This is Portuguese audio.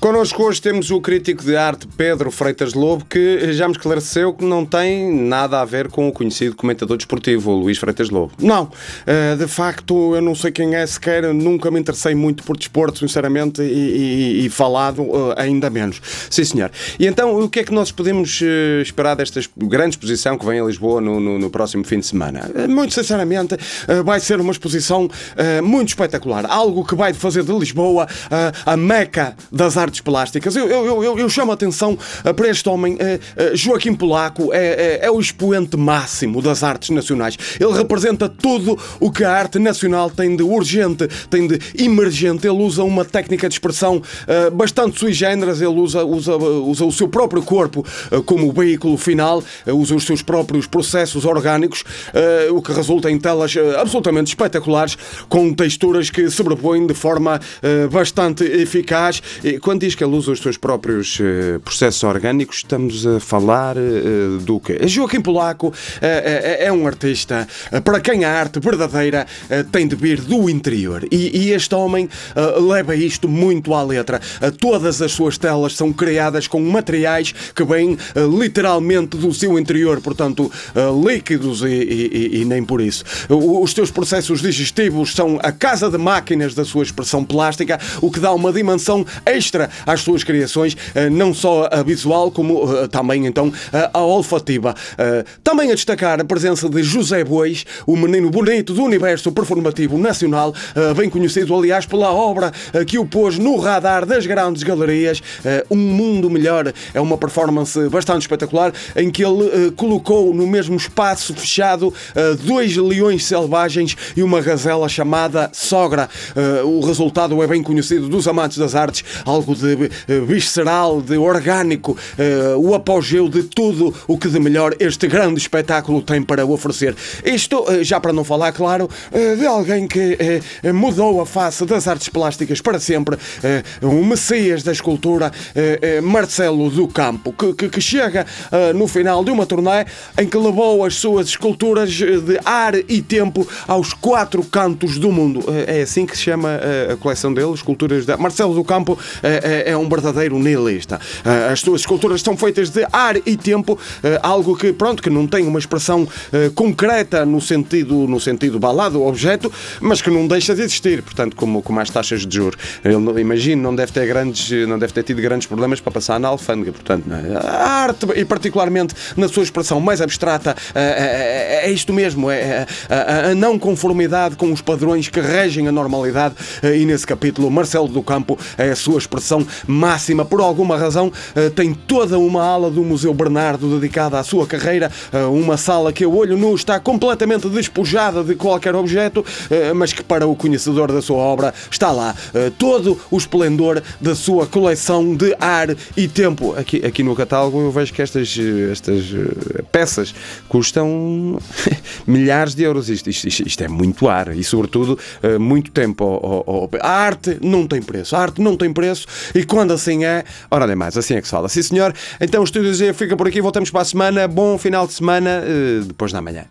Connosco hoje temos o crítico de arte Pedro Freitas Lobo, que já me esclareceu que não tem nada a ver com o conhecido comentador desportivo, Luís Freitas Lobo. Não, eh, de facto, eu não sei quem é sequer, nunca me interessei muito por desporto, sinceramente, e, e, e falado eh, ainda menos. Sim, senhor. E então, o que é que nós podemos eh, esperar desta grande exposição que vem a Lisboa no, no, no próximo fim de semana? Muito sinceramente, vai ser uma exposição muito espetacular. Algo que vai fazer de Lisboa a meca das artes artes plásticas. Eu, eu, eu, eu chamo a atenção eh, para este homem. Eh, eh, Joaquim Polaco é, é, é, o expoente máximo das artes nacionais. Ele representa tudo o que a arte nacional tem de urgente, tem de emergente. Ele usa uma técnica de expressão bastante sui generis. Ele usa, usa, usa o seu próprio corpo como veículo final, usa os seus próprios processos orgânicos, o que resulta em telas absolutamente espetaculares, com texturas que sobrepõem de forma bastante eficaz. Quando quando diz que ele usa os seus próprios uh, processos orgânicos, estamos a falar uh, do quê? Joaquim Polaco uh, é um artista para quem a arte verdadeira tem de vir do interior. E, e este homem leva isto muito à letra. todas as suas telas são criadas com materiais que vêm literalmente do seu interior, portanto, líquidos e, e, e nem por isso. Os seus processos digestivos são a casa de máquinas da sua expressão plástica, o que dá uma dimensão extra às suas criações, eh, não só a visual, como eh, também então a olfativa. Eh, também a destacar a presença de José Bois, o menino bonito do universo performativo nacional, bem conhecido, aliás, pela obra que o pôs no radar das grandes galerias. Um Mundo Melhor é uma performance bastante espetacular em que ele colocou no mesmo espaço fechado dois leões selvagens e uma gazela chamada Sogra. O resultado é bem conhecido dos amantes das artes, algo de eh, visceral, de orgânico, eh, o apogeu de tudo o que de melhor este grande espetáculo tem para oferecer. Isto, eh, já para não falar, claro, de alguém que mudou a face das artes plásticas para sempre, um messias da escultura, Marcelo do Campo, que, chega no final de uma turnê em que levou as suas esculturas de ar e tempo aos quatro cantos do mundo. É assim que se chama a coleção dele, esculturas de Marcelo do Campo é, é um verdadeiro nihilista. Ah, as suas esculturas estão feitas de ar e tempo, ah, algo que, pronto, que não tem uma expressão ah, concreta no sentido, no sentido balado, objeto, mas que não deixa de existir, portanto, como, como as taxas de juros. Ele, imagino, não deve ter grandes, não deve ter tido grandes problemas para passar na alfândega, portanto, é? a arte, e particularmente na sua expressão mais abstrata, é, é isto mesmo, é a não conformidade com os padrões que regem a normalidade, e nesse capítulo, Marcelo do Campo é a sua expressão máxima. Por alguma razão, eh, tem toda uma ala do Museu Bernardo dedicada à sua carreira, eh, uma sala que a olho nu está completamente despojada de qualquer objeto, eh, mas que para o conhecedor da sua obra está lá todo o esplendor da sua coleção de ar e tempo. Aqui, aqui no catálogo eu vejo que estas, estas peças custam milhares de euros. Isto, isto, isto, é muito ar e, sobretudo, muito tempo. A arte não tem preço. A arte não tem preço e quando assim é, ora nem mais, assim é que se fala. Sim, senhor. Então o Estúdio Z fica por aqui, voltamos para a semana. Bom final de semana, eh, depois da manhã.